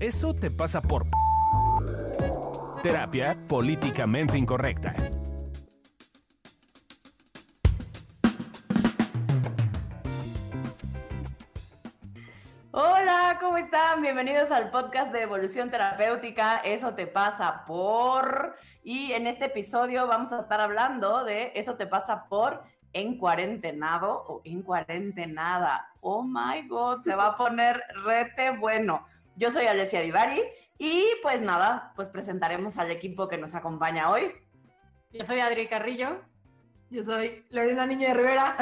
Eso te pasa por... Terapia políticamente incorrecta. Hola, ¿cómo están? Bienvenidos al podcast de Evolución Terapéutica. Eso te pasa por... Y en este episodio vamos a estar hablando de Eso te pasa por en cuarentenado o en cuarentenada. Oh my God, se va a poner rete bueno. Yo soy Alessia Divari y pues nada, pues presentaremos al equipo que nos acompaña hoy. Yo soy Adri Carrillo. Yo soy Lorena Niño de Rivera.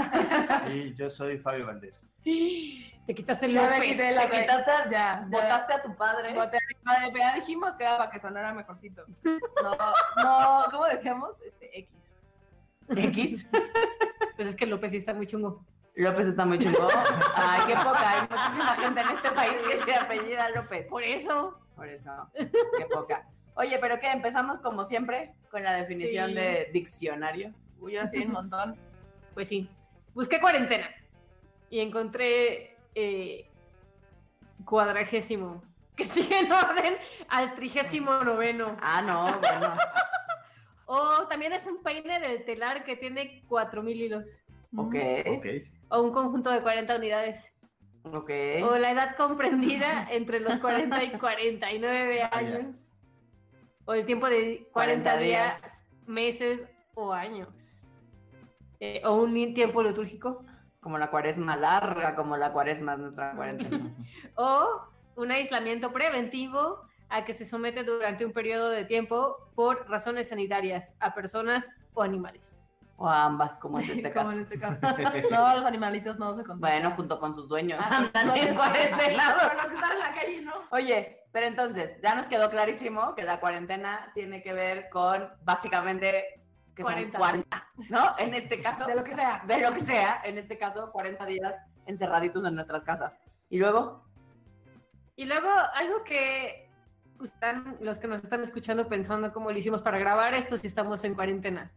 Y yo soy Fabio Valdés. Te quitaste el López. quité la- Te quitaste, Ya, ya. votaste a tu padre. Voté a mi padre, pero ya dijimos que era para que sonara mejorcito. No, no, ¿cómo decíamos? Este, X. X. Pues es que López sí está muy chungo. López está muy chingón. Ay, qué poca. Hay muchísima gente en este país que se apellida López. Por eso. Por eso, qué poca. Oye, pero ¿qué? Empezamos como siempre con la definición Sí. de diccionario. Uy, yo sí, un montón. Pues sí. Busqué cuarentena y encontré eh, cuadragésimo, que sigue en orden al trigésimo noveno. Ah, no, bueno. O también es un peine del telar que tiene 4000 hilos. Ok, Ok. O un conjunto de 40 unidades. ok. O la edad comprendida entre los 40 y 49 Ah, años. O el tiempo de 40 días, meses o años. Eh, o un tiempo litúrgico. Como la cuaresma larga, como la cuaresma es nuestra cuarentena. O un aislamiento preventivo a que se somete durante un periodo de tiempo por razones sanitarias a personas o animales. O a ambas, como es este Como caso. en este caso. No, los animalitos no se contagian. Bueno, junto con sus dueños. Ah, Andan no, en sí. cuarentenados. Pero los que están en la calle, ¿no? Oye, pero entonces, ya nos quedó clarísimo que la cuarentena tiene que ver con básicamente que son 40. 40, ¿no? En este caso, De lo que sea. de lo que sea, en este caso, 40 días encerraditos en nuestras casas. Y luego, Y luego algo que están los que nos están escuchando pensando cómo lo hicimos para grabar esto si estamos en cuarentena.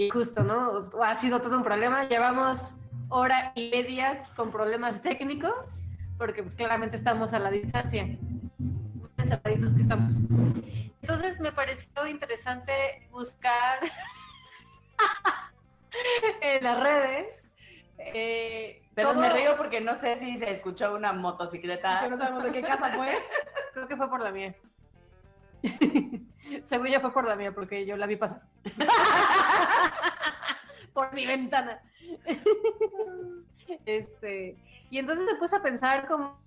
Y justo, ¿no? Ha sido todo un problema. Llevamos hora y media con problemas técnicos porque pues claramente estamos a la distancia. Encerraditos que estamos. Entonces me pareció interesante buscar en las redes. eh, pero me río porque no sé si se escuchó una motocicleta. Que no sabemos de qué casa fue. Creo que fue por la mía. Según yo fue por la mía, porque yo la vi pasar. por mi ventana. este, y entonces me puse a pensar como,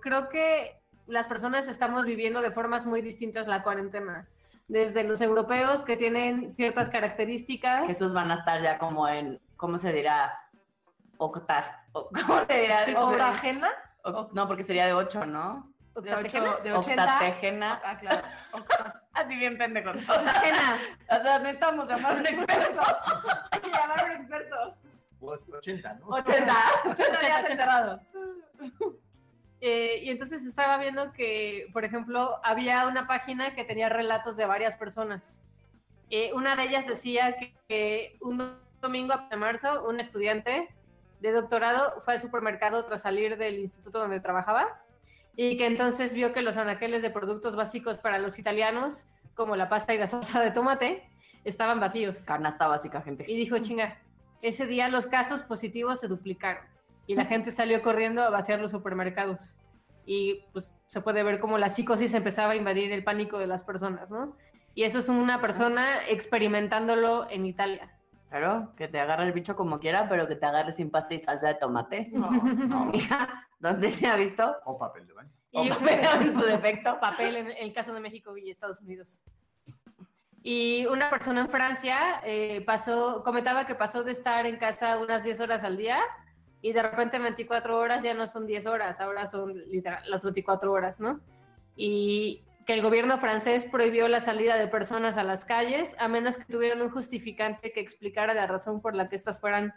creo que las personas estamos viviendo de formas muy distintas la cuarentena. Desde los europeos que tienen ciertas características. Que esos van a estar ya como en, ¿cómo se dirá? Octa, o- ¿Cómo se dirá? Sí, O- octagena, o- no, porque sería de 8, ¿no? De, octagena, ocho, de 80. Octatégena. Ah, claro. Octa- Así bien pendejo. octagena. O sea, necesitamos llamar a un experto. Hay que llamar a un experto. O- 80, ¿no? 80. 80 días encerrados. Eh, y entonces estaba viendo que, por ejemplo, había una página que tenía relatos de varias personas. Eh, una de ellas decía que, que un domingo de marzo, un estudiante de doctorado fue al supermercado tras salir del instituto donde trabajaba y que entonces vio que los anaqueles de productos básicos para los italianos, como la pasta y la salsa de tomate, estaban vacíos. Canasta básica, gente. Y dijo, chinga, ese día los casos positivos se duplicaron y la gente salió corriendo a vaciar los supermercados. Y pues se puede ver cómo la psicosis empezaba a invadir el pánico de las personas, ¿no? Y eso es una persona experimentándolo en Italia. Claro, que te agarre el bicho como quiera, pero que te agarre sin pasta y salsa de tomate. No. No. Mija, ¿dónde se ha visto? O papel de baño. O Y papel en su defecto. papel en el caso de México y Estados Unidos. Y una persona en Francia eh, pasó, comentaba que pasó de estar en casa unas 10 horas al día y de repente 24 horas ya no son 10 horas, ahora son literal las 24 horas, ¿no? Y que el gobierno francés prohibió la salida de personas a las calles a menos que tuvieran un justificante que explicara la razón por la que estas fueran,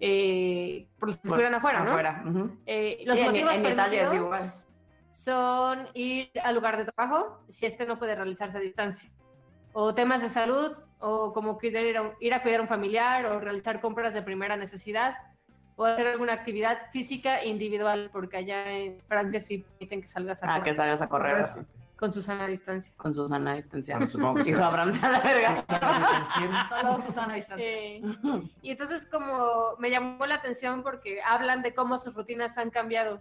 eh, por las que estuvieran afuera, ¿no? Afuera. ujú. Eh, los Sí, en- motivos en Italia es permitidos igual. son ir al lugar de trabajo si este no puede realizarse a distancia. O temas de salud, o como cuidar- ir, a, ir a cuidar a un familiar, o realizar compras de primera necesidad, o hacer alguna actividad física individual, porque allá en Francia sí permiten que salgas a Ah, correr que salgas a correr así, con Susana a distancia. con Susana distancia. Bueno, supongo que Y su. Abraham a la verga. Solo Susana a distancia. Eh, y entonces como me llamó la atención porque hablan de cómo sus rutinas han cambiado,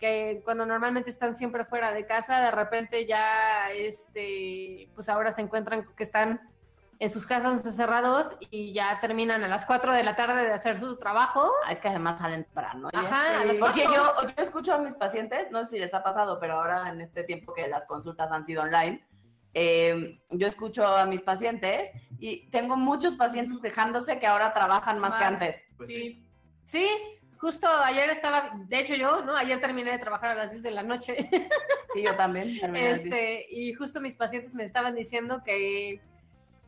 que cuando normalmente están siempre fuera de casa, de repente ya, este, pues ahora se encuentran que están en sus casas encerrados y ya terminan a las 4 de la tarde de hacer su trabajo. Ah, es que además salen temprano. oye. Ajá, a las Porque yo, yo escucho a mis pacientes, no sé si les ha pasado, pero ahora en este tiempo que las consultas han sido online, eh, yo escucho a mis pacientes y tengo muchos pacientes quejándose que ahora trabajan más, que Más. antes. Pues Sí, Sí, justo ayer estaba, de hecho yo, ¿no? Ayer terminé de trabajar a las 10 de la noche. Sí, yo también. terminé las diez. Este, y justo mis pacientes me estaban diciendo que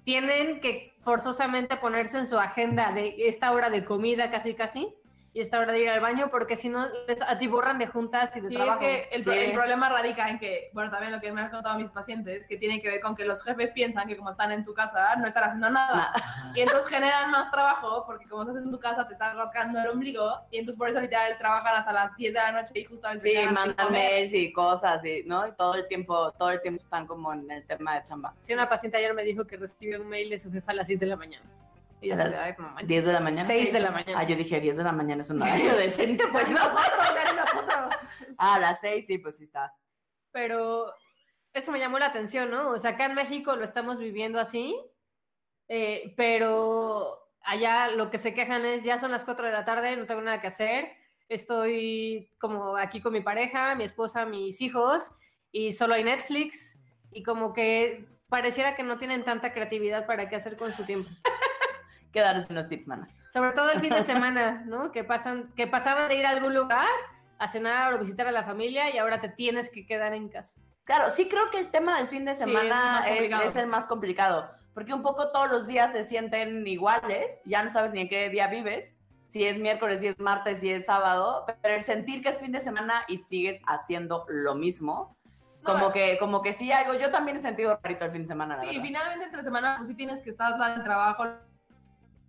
tienen que forzosamente ponerse en su agenda de esta hora de comida casi casi y esta hora de ir al baño porque si no les atiborran de juntas y de Sí, trabajo. es que el, Sí. el problema radica en que, bueno, también lo que me han contado mis pacientes, que tiene que ver con que los jefes piensan que como están en su casa no están haciendo nada. Y entonces generan más trabajo porque como estás en tu casa te estás rascando el ombligo y entonces por eso literal trabajan hasta las 10 de la noche y justo a veces Sí, mandan mails y cosas, y, ¿no? Y todo el tiempo, todo el tiempo están como en el tema de chamba. Sí, una paciente ayer me dijo que recibió un mail de su jefa a las 6 de la mañana. Y yo ¿A así las de, "Ay, no manches". 10 de la mañana. 6 de la mañana. Ah, yo dije 10 de la mañana es un horario decente, pues no. nosotros. Ah, a las 6 sí, pues sí está. pero eso me llamó la atención, ¿no? O sea, acá en México lo estamos viviendo así, eh, pero allá lo que se quejan es, ya son las 4 de la tarde, no tengo nada que hacer, estoy como aquí con mi pareja, mi esposa, mis hijos, y solo hay Netflix, y como que pareciera que no tienen tanta creatividad para qué hacer con su tiempo. Que darles unos tips, mana. Sobre todo el fin de semana, ¿no? Que pasan, que pasaban de ir a algún lugar a cenar o visitar a la familia y ahora te tienes que quedar en casa. Claro, sí creo que el tema del fin de Sí, es semana es, el más complicado, porque un poco todos los días se sienten iguales, ya no sabes ni en qué día vives, si es miércoles, si es martes, si es sábado, pero el sentir que es fin de semana y sigues haciendo lo mismo, No, como que como que sí algo, yo también he sentido rarito el fin de semana, la Sí, verdad. finalmente entre semana pues sí tienes que estar en el trabajo.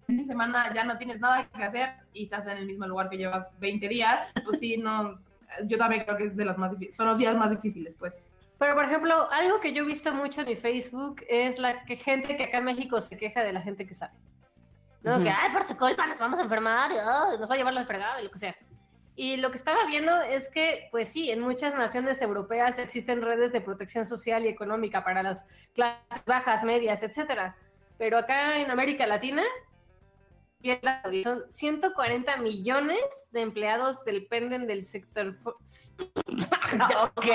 El fin de semana ya no tienes nada que hacer y estás en el mismo lugar que llevas 20 días, pues sí, no, yo también creo que es de los más difíciles, son los días más difíciles, pues. Pero, por ejemplo, algo que yo he visto mucho en mi Facebook es la que gente que acá en México se queja de la gente que sale. ¿No? Ujú. Que, ay, por su culpa nos vamos a enfermar, y, ay, nos va a llevar la fregada y lo que sea. Y lo que estaba viendo es que, pues sí, en muchas naciones europeas existen redes de protección social y económica para las clases bajas, medias, etcétera. Pero acá en América Latina, son 140 millones de empleados dependen del sector fo- ok.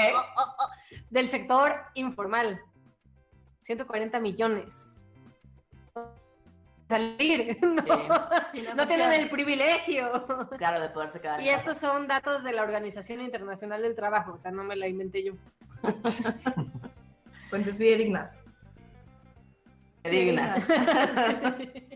del sector informal. 140 millones. Salir. No, Sí, no es no tienen el privilegio. Claro, de poderse quedar Y estos son datos de la Organización Internacional del Trabajo, o sea, no me la inventé yo. Fuentes fidedignas. dignas. Sí,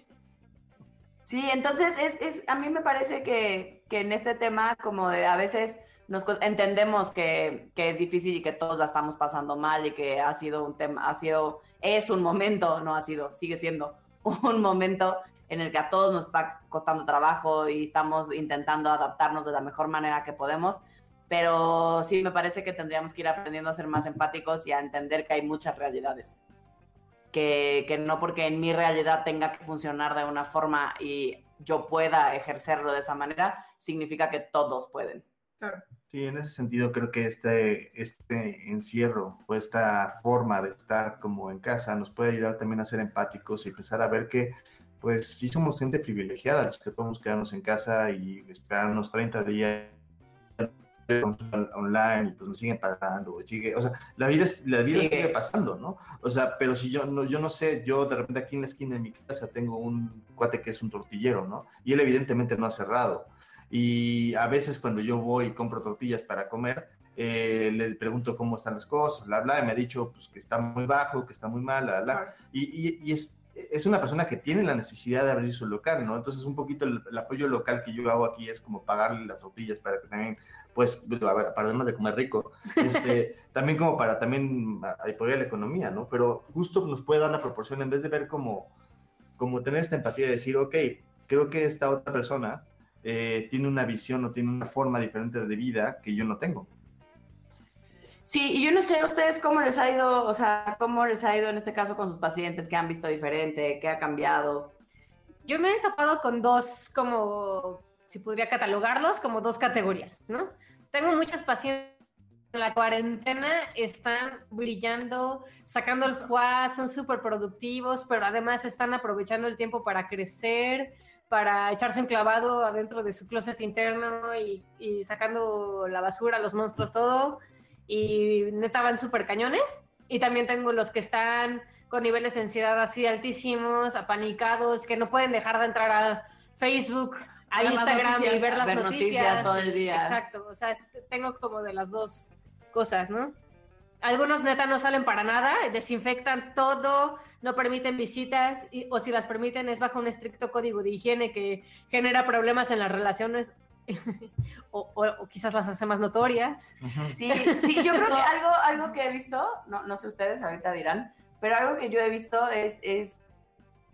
entonces es, es, a mí me parece que, que en este tema como de a veces nos entendemos que, que es difícil y que todos la estamos pasando mal y que ha sido un tema, ha sido, es un momento, no ha sido, sigue siendo un momento en el que a todos nos está costando trabajo y estamos intentando adaptarnos de la mejor manera que podemos, pero sí me parece que tendríamos que ir aprendiendo a ser más empáticos y a entender que hay muchas realidades que, que no porque en mi realidad tenga que funcionar de una forma y yo pueda ejercerlo de esa manera, significa que todos pueden. Sí, en ese sentido creo que este, este encierro o esta forma de estar como en casa nos puede ayudar también a ser empáticos y empezar a ver que pues sí somos gente privilegiada, los que podemos quedarnos en casa y esperar unos 30 días online pues nos siguen pagando, sigue, o sea, la vida, es- la vida Sigue. sigue pasando, ¿no? O sea, pero si yo no, yo no sé, yo de repente aquí en la esquina de mi casa tengo un cuate que es un tortillero, ¿no? Y él evidentemente no ha cerrado. Y a veces cuando yo voy y compro tortillas para comer, eh, le pregunto cómo están las cosas, bla, bla, y me ha dicho pues, que está muy bajo, que está muy mal, bla, bla. Y, y- y es, es una persona que tiene la necesidad de abrir su local, ¿no? Entonces un poquito el, el apoyo local que yo hago aquí es como pagarle las tortillas para que también, pues, para además de comer rico, este, también como para también a- apoyar la economía, ¿no? Pero justo nos puede dar la proporción, en vez de ver como, como tener esta empatía de decir, ok, creo que esta otra persona eh, tiene una visión o tiene una forma diferente de vida que yo no tengo. Sí, y yo no sé a ustedes cómo les ha ido, o sea, cómo les ha ido en este caso con sus pacientes, qué han visto diferente, qué ha cambiado. Yo me he topado con dos, como, si podría catalogarlos, como dos categorías, ¿no? Tengo muchos pacientes en la cuarentena, están brillando, sacando el fuá, son súper productivos, pero además están aprovechando el tiempo para crecer, para echarse un clavado adentro de su closet interno y, y sacando la basura, los monstruos, todo. Y neta van súper cañones. Y también tengo los que están con niveles de ansiedad así altísimos, apanicados, que no pueden dejar de entrar a Facebook, a Ver Instagram y noticias, ver las ver noticias. noticias todo el día. Exacto, o sea, este- tengo como de las dos cosas, ¿no? Algunos neta no salen para nada, desinfectan todo, no permiten visitas, y- o si las permiten es bajo un estricto código de higiene que genera problemas en las relaciones o, o- o quizás las hace más notorias. Sí, sí, yo creo que algo, algo que he visto, no, no sé ustedes, ahorita dirán, pero algo que yo he visto es, es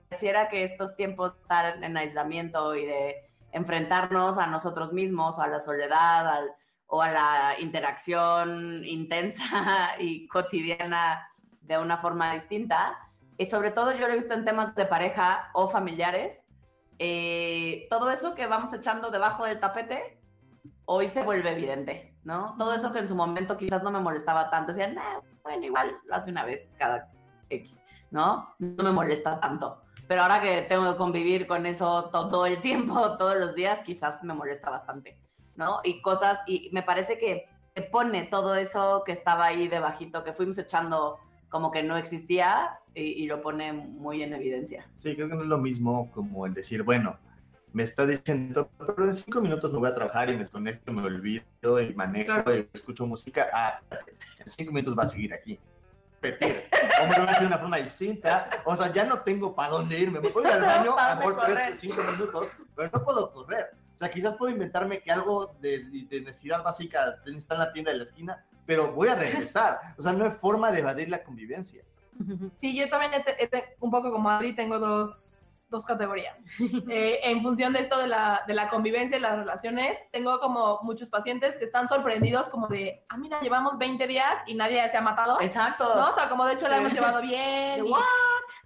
pareciera que estos tiempos de estar en aislamiento y de enfrentarnos a nosotros mismos, o a la soledad, o a la interacción intensa y cotidiana de una forma distinta, y sobre todo yo lo he visto en temas de pareja o familiares, eh, todo eso que vamos echando debajo del tapete, hoy se vuelve evidente, ¿no? Todo eso que en su momento quizás no me molestaba tanto, decían, "Nah, bueno, igual lo hace una vez cada X, ¿no? No me molesta tanto. Pero ahora que tengo que convivir con eso todo el tiempo, todos los días, quizás me molesta bastante, ¿no? Y cosas, y me parece que te pone todo eso que estaba ahí debajito, que fuimos echando como que no existía, y, y lo pone muy en evidencia. Sí, creo que no es lo mismo como el decir, bueno, me está diciendo, pero en cinco minutos me voy a trabajar y me desconecto, me olvido y manejo y escucho música. Ah, en cinco minutos va a seguir aquí. Repetir. O me lo voy a hacer de una forma distinta. O sea, ya no tengo para dónde irme. Me voy al baño a dónde mejor correr. tres, cinco minutos, pero no puedo correr. O sea, quizás puedo inventarme que algo de, de necesidad básica está en la tienda de la esquina, pero voy a regresar. O sea, no hay forma de evadir la convivencia. Sí, yo también, he te- he te- un poco como Adri, tengo dos, dos categorías. Eh, en función de esto de la, de la convivencia y las relaciones, tengo como muchos pacientes que están sorprendidos como de, ah, mira, llevamos 20 días y nadie se ha matado. Exacto. ¿No? O sea, como de hecho la Sí. hemos llevado bien. De y-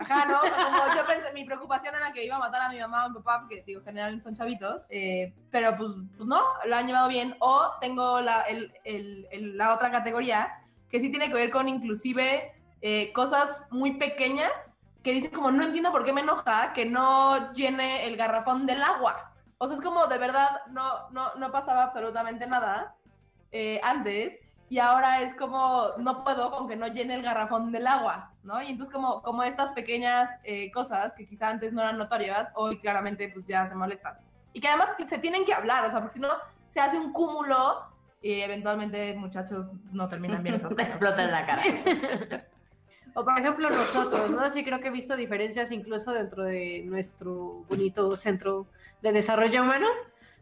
Ajá, ¿no? O sea, como yo pensé, mi preocupación era que iba a matar a mi mamá o a mi papá, porque, digo, generalmente son chavitos, eh, pero pues, pues no, la han llevado bien. O tengo la, el- el- el- la otra categoría, que sí tiene que ver con inclusive eh, cosas muy pequeñas, que dicen como, no entiendo por qué me enoja que no llene el garrafón del agua. O sea, es como, de verdad, no, no, no pasaba absolutamente nada eh, antes y ahora es como no puedo con que no llene el garrafón del agua, ¿no? Y entonces como, como estas pequeñas eh, cosas que quizá antes no eran notorias, hoy claramente pues ya se molestan. Y que además se tienen que hablar, o sea, porque si no se hace un cúmulo y eventualmente muchachos no terminan bien esas Te cosas. explota en la cara. O por ejemplo nosotros, ¿no? Sí creo que he visto diferencias incluso dentro de nuestro bonito centro de desarrollo humano.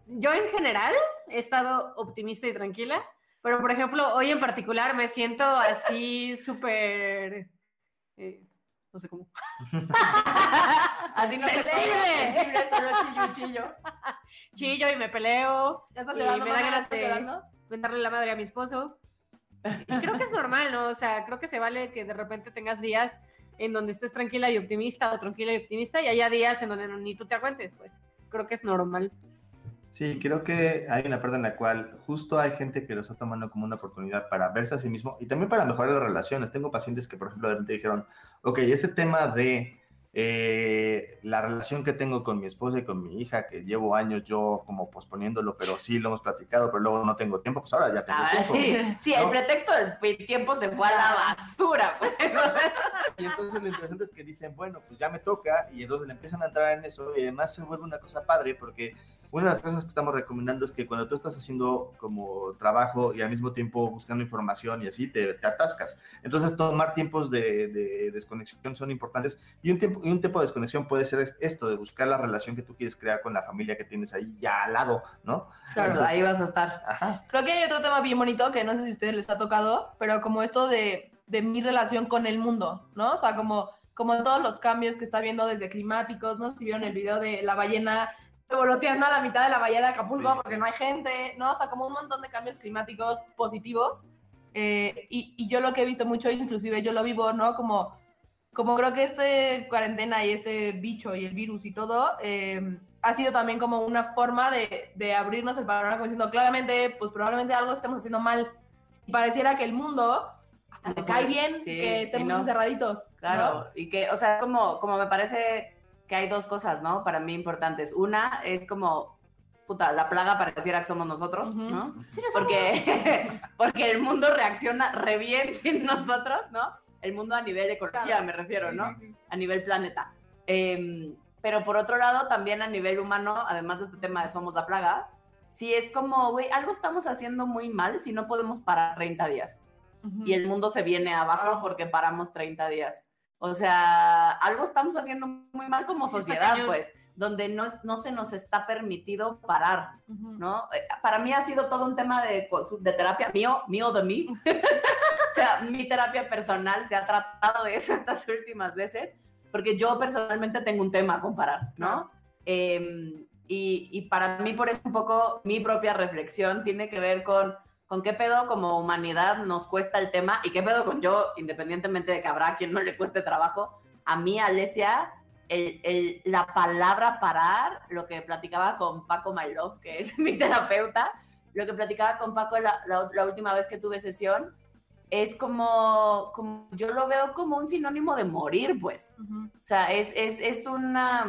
Yo en general he estado optimista y tranquila, pero por ejemplo hoy en particular me siento así súper... eh, no sé cómo. Así no se Sensible. sensible, solo chillo, chillo. Chillo y me peleo, ¿Ya estás llorando, me da ganas ¿Estás de- llorando? darle la madre a mi esposo. Y creo que es normal, ¿no? O sea, creo que se vale que de repente tengas días en donde estés tranquila y optimista o tranquila y optimista y haya días en donde ni tú te aguantes, pues. Creo que es normal. Sí, creo que hay una parte en la cual justo hay gente que lo está tomando como una oportunidad para verse a sí mismo y también para mejorar las relaciones. Tengo pacientes que, por ejemplo, de repente dijeron, ok, este tema de eh, la relación que tengo con mi esposa y con mi hija, que llevo años yo como posponiéndolo, pero sí lo hemos platicado, pero luego no tengo tiempo, pues ahora ya tengo Ah, tiempo. sí, sí, el pretexto del tiempo se fue a la basura. pues. Y entonces lo interesante es que dicen, bueno, pues ya me toca, y entonces le empiezan a entrar en eso, y además se vuelve una cosa padre, porque una de las cosas que estamos recomendando es que cuando tú estás haciendo como trabajo y al mismo tiempo buscando información y así, te, te atascas. Entonces, tomar tiempos de, de desconexión son importantes, y un, tiempo, y un tiempo de desconexión puede ser es- esto, de buscar la relación que tú quieres crear con la familia que tienes ahí ya al lado, ¿no? Claro. Pues ahí vas a estar. Ajá. Creo que hay otro tema bien bonito que no sé si a ustedes les ha tocado, pero como esto de, de mi relación con el mundo, ¿no? O sea, como, como todos los cambios que está viendo desde climáticos, ¿no? Si vieron el video de la ballena revoloteando a la mitad de la bahía de Acapulco Sí, porque no hay gente, ¿no? O sea, como un montón de cambios climáticos positivos. Eh, y, y yo lo que he visto mucho, inclusive yo lo vivo, ¿no? Como, como creo que este cuarentena y este bicho y el virus y todo, eh, ha sido también como una forma de, de abrirnos el panorama, como diciendo, claramente, pues probablemente algo estemos haciendo mal. Y pareciera que el mundo hasta le cae bien Sí, que estemos no. encerraditos. ¿no? Claro, y que, o sea, como, como me parece que hay dos cosas, ¿no? Para mí importantes. Una es como, puta, la plaga pareciera que somos nosotros, Ujú. ¿no? Sí, no somos- Porque, porque el mundo reacciona re bien sin nosotros, ¿no? El mundo a nivel ecología, Claro. me refiero, ¿no? A nivel planeta. Em, pero por otro lado, también a nivel humano, además de este tema de somos la plaga, sí es como, güey, algo estamos haciendo muy mal si no podemos parar 30 días Ujú. y el mundo se viene abajo Abajo. porque paramos 30 días. O sea, algo estamos haciendo muy mal como sociedad, pues, donde no, no se nos está permitido parar. ¿no? Eh, Para mí ha sido todo un tema de, de terapia mío, mío de mí. o sea, mi terapia personal se ha tratado de eso estas últimas veces, porque yo personalmente tengo un tema con parar, ¿no? Em, y, y para mí, por eso un poco mi propia reflexión tiene que ver con, con qué pedo como humanidad nos cuesta el tema y qué pedo con yo, independientemente de que habrá quien no le cueste trabajo, a mí, Alesia, el, el- la palabra parar, lo que platicaba con Paco My Love, que es mi terapeuta, lo que platicaba con Paco la, la- la última vez que tuve sesión, es como, como, yo lo veo como un sinónimo de morir, pues. O sea, es, es, es una...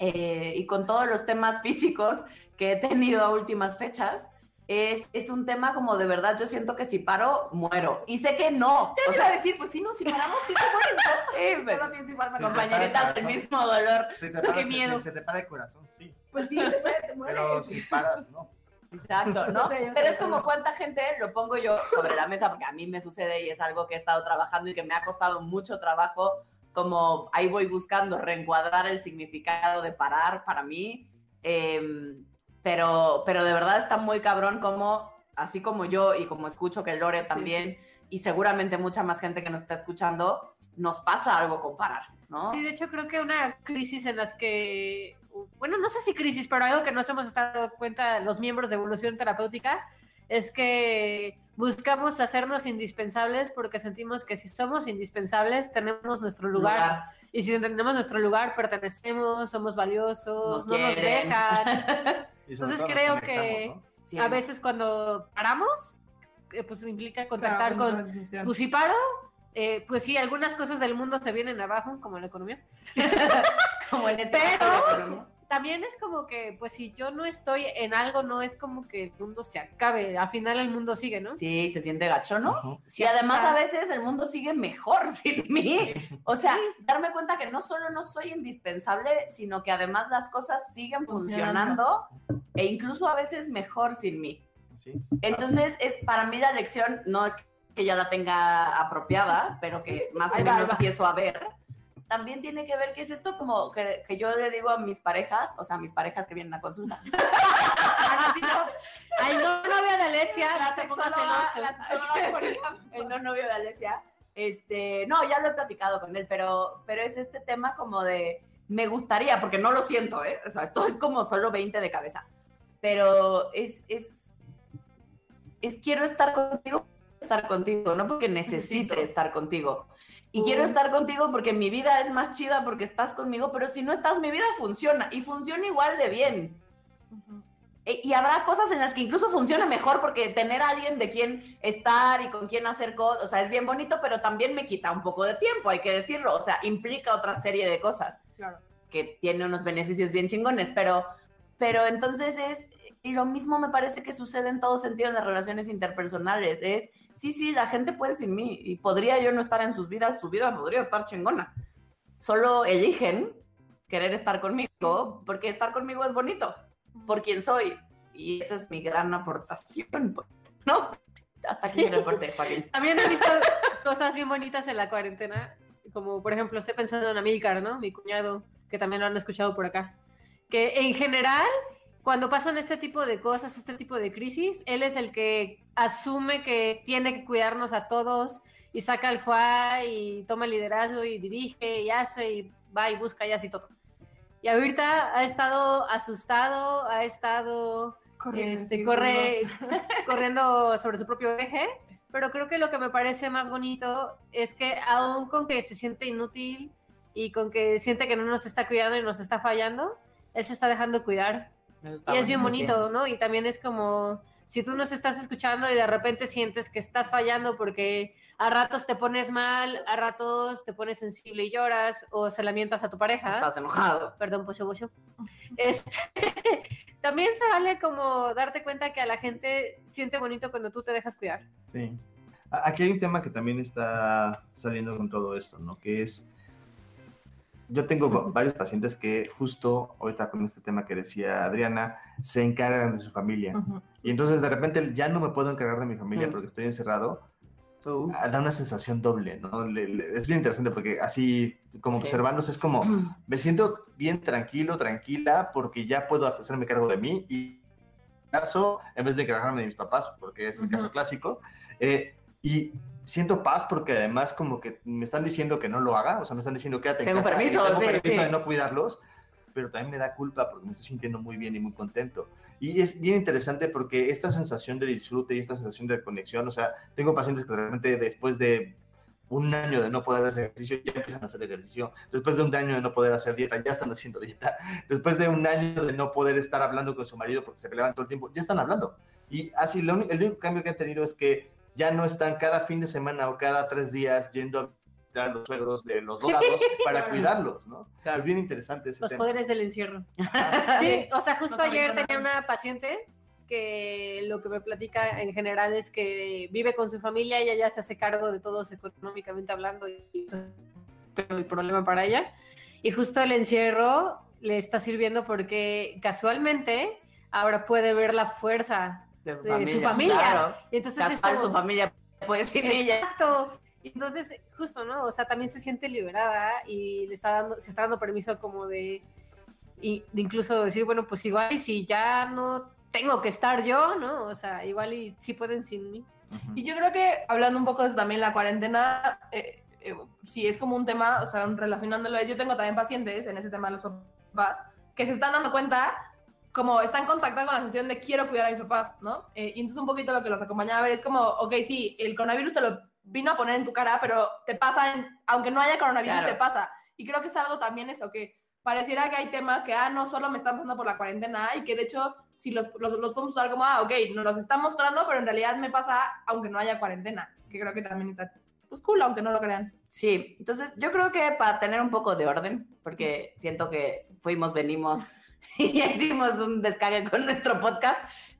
eh, y con todos los temas físicos que he tenido a últimas fechas, es, es un tema como de verdad, yo siento que si paro, muero. Y sé que no. Yo O te iba a sea, decir, pues sí, no, si paramos, sí te mueres. sí, ¿no? pero- igual, compañeritas del mismo dolor. Se te para, Qué se- miedo. Se, te para el corazón, sí. Pues sí, te, te mueres. Pero si paras, no. Exacto, ¿no? Pero es como cuánta gente lo pongo yo sobre la mesa, porque a mí me sucede y es algo que he estado trabajando y que me ha costado mucho trabajo, como ahí voy buscando reencuadrar el significado de parar para mí. Em, pero, pero de verdad está muy cabrón como, así como yo y como escucho que Lore también, y seguramente mucha más gente que nos está escuchando, nos pasa algo con parar, ¿no? Sí, de hecho creo que una crisis en las que, bueno, no sé si crisis, pero algo que nos hemos estado cuenta los miembros de evolución terapéutica es que buscamos hacernos indispensables porque sentimos que si somos indispensables tenemos nuestro lugar, y si tenemos nuestro lugar pertenecemos, somos valiosos, Nos no nos dejan. Entonces creo que- conectamos, ¿no? Sí. A veces cuando paramos, eh, pues implica contactar Claro, con, pues si paro, eh, pues sí, algunas cosas del mundo se vienen abajo, como la economía. como en este Pero- también es como que, pues si yo no estoy en algo, no es como que el mundo se acabe. Al final el mundo sigue, ¿no? Sí, se siente gacho, ¿no? Y además a veces el mundo sigue mejor sin mí. O sea, darme cuenta que no solo no soy indispensable, sino que además las cosas siguen funcionando e incluso a veces mejor sin mí. Sí. Entonces, es para mí la lección no es que ya la tenga apropiada, pero que más o menos empiezo a ver. También tiene que ver que es esto como que, que yo le digo a mis parejas, o sea, a mis parejas que vienen a consulta. Así no. Ay, no, novia de Alesia, La sexóloga, el no novio de Alesia, este, no, ya lo he platicado con él, pero, pero es este tema como de, me gustaría, porque no lo siento, ¿eh? O sea, todo es como solo 20 de cabeza, pero es, es, es quiero estar contigo, estar contigo, no porque necesite Necesito. estar contigo. Y quiero estar contigo porque mi vida es más chida porque estás conmigo, pero si no estás, mi vida funciona y funciona igual de bien. E- Y habrá cosas en las que incluso funciona mejor porque tener a alguien de quien estar y con quien hacer cosas, o sea, es bien bonito, pero también me quita un poco de tiempo, hay que decirlo, o sea, implica otra serie de cosas Claro. que tiene unos beneficios bien chingones, pero, pero entonces es, y lo mismo me parece que sucede en todo sentido en las relaciones interpersonales, es, sí, sí, la gente puede sin mí y podría yo no estar en sus vidas, su vida podría estar chingona, solo eligen querer estar conmigo porque estar conmigo es bonito por quien soy. Y esa es mi gran aportación, pues, ¿no? Hasta aquí mi reporte, Joaquín. También he visto cosas bien bonitas en la cuarentena, como por ejemplo, estoy pensando en Amilcar, ¿no? Mi cuñado, que también lo han escuchado por acá. Que en general, cuando pasan este tipo de cosas, este tipo de crisis, él es el que asume que tiene que cuidarnos a todos y saca el FUA y toma el liderazgo y dirige y hace y va y busca y y todo. Y ahorita ha estado asustado, ha estado este, corre, corriendo sobre su propio eje, pero creo que lo que me parece más bonito es que aún con que se siente inútil y con que siente que no nos está cuidando y nos está fallando, él se está dejando cuidar. Y es bien bonito, ¿no? Y también es como, si tú nos estás escuchando y de repente sientes que estás fallando porque a ratos te pones mal, a ratos te pones sensible y lloras o se lamentas a tu pareja. Estás enojado. Perdón, pocho, pocho. Este, también se vale como darte cuenta que a la gente siente bonito cuando tú te dejas cuidar. Sí. Aquí hay un tema que también está saliendo con todo esto, ¿no? Que es yo tengo varios pacientes que justo ahorita con este tema que decía Adriana, se encargan de su familia. Y entonces de repente ya no me puedo encargar de mi familia porque estoy encerrado. Uh. Ah, da una sensación doble, ¿no? es bien interesante porque así como observándose es como, me siento bien tranquilo, tranquila, porque ya puedo hacerme cargo de mí y caso, en vez de encargarme de mis papás, porque es el caso clásico, eh, y siento paz porque además como que me están diciendo que no lo haga, o sea, me están diciendo quédate en tengo casa, permiso, tengo sí, permiso de no cuidarlos, pero también me da culpa porque me estoy sintiendo muy bien y muy contento. Y es bien interesante porque esta sensación de disfrute y esta sensación de conexión, o sea, tengo pacientes que realmente después de un año de no poder hacer ejercicio, ya empiezan a hacer ejercicio. Después de un año de no poder hacer dieta, ya están haciendo dieta. Después de un año de no poder estar hablando con su marido porque se peleaban todo el tiempo, ya están hablando. Y así, el único cambio que han tenido es que ya no están cada fin de semana o cada tres días yendo a visitar a los suegros de los dos lados para cuidarlos, ¿no? Claro. Es bien interesante ese los tema. poderes del encierro. sí, o sea, justo ayer tenía una paciente que lo que me platica en general es que vive con su familia y ella se hace cargo de todos económicamente hablando y el problema para ella. Y justo el encierro le está sirviendo porque casualmente ahora puede ver la fuerza de su de familia. su familia. Claro. Y entonces es Casual, como- su familia puede sin ella. Exacto. Y Entonces, justo, ¿no? O sea, también se siente liberada y le está dando, se está dando permiso como de, y, de incluso decir, bueno, pues igual y si ya no tengo que estar yo, ¿no? O sea, igual y sí pueden sin mí. Ujú. Y yo creo que hablando un poco de eso también la cuarentena, eh, eh, sí es como un tema, o sea, relacionándolo, yo tengo también pacientes en ese tema de los papás que se están dando cuenta como están contactados con la sensación de quiero cuidar a mis papás, ¿no? Eh, y entonces un poquito lo que los acompañaba a ver es como, ok, sí, el coronavirus te lo vino a poner en tu cara, pero te pasa, en- aunque no haya coronavirus, Claro. te pasa. Y creo que es algo también eso, que pareciera que hay temas que, ah, no solo me están pasando por la cuarentena, y que de hecho, si los, los, los podemos usar como, ah, ok, nos los están mostrando, pero en realidad me pasa aunque no haya cuarentena, que creo que también está, pues cool, aunque no lo crean. Sí, entonces yo creo que para tener un poco de orden, porque siento que fuimos, venimos y hicimos un descargue con nuestro podcast,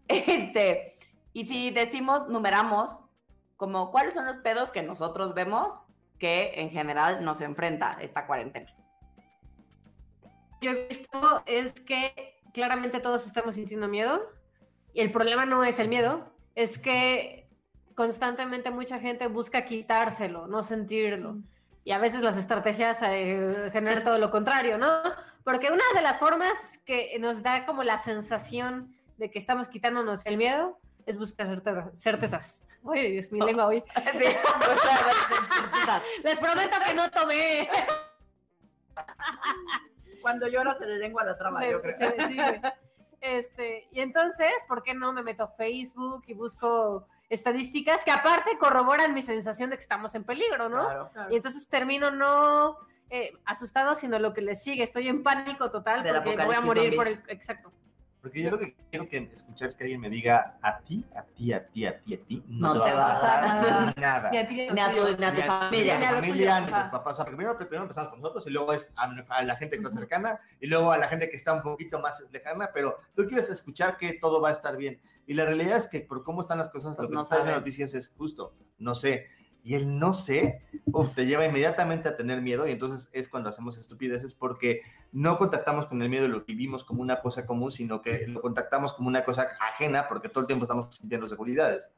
este, y si decimos, numeramos, como cuáles son los pedos que nosotros vemos que en general nos enfrenta esta cuarentena. Yo he visto es que claramente todos estamos sintiendo miedo y el problema no es el miedo, es que constantemente mucha gente busca quitárselo, no sentirlo. Y a veces las estrategias eh, generan todo lo contrario, ¿no? Porque una de las formas que nos da como la sensación de que estamos quitándonos el miedo es buscar certe- certezas. Ay, Dios, mi lengua hoy. Sí, veces, Les prometo que no tomé. cuando lloras se le lengua la trama, Se- yo creo. se- sí. Este, y entonces, ¿por qué no me meto a Facebook y busco estadísticas que aparte corroboran mi sensación de que estamos en peligro, ¿no? Claro. Y entonces termino no eh, asustado, sino lo que le sigue. Estoy en pánico total Del porque me voy a morir zombie. por el... Exacto. Porque yo lo que quiero que escuchar es que alguien me diga a ti, a ti, a ti, a ti, a ti, no, No te, te va a pasar nada. nada. Ni a ti Ni a tu, ni a tu familia. Ni a tu los familia, ni a tus papás. O sea, primero, primero empezamos por nosotros y luego es a, a la gente que está cercana y luego a la gente que está un poquito más lejana, pero tú quieres escuchar que todo va a estar bien. Y la realidad es que por cómo están las cosas, Pues lo que no las noticias es justo, no sé. Y el no sé uf, te lleva inmediatamente a tener miedo y entonces es cuando hacemos estupideces porque no contactamos con el miedo y lo vivimos como una cosa común, sino que lo contactamos como una cosa ajena porque todo el tiempo estamos sintiendo seguridades.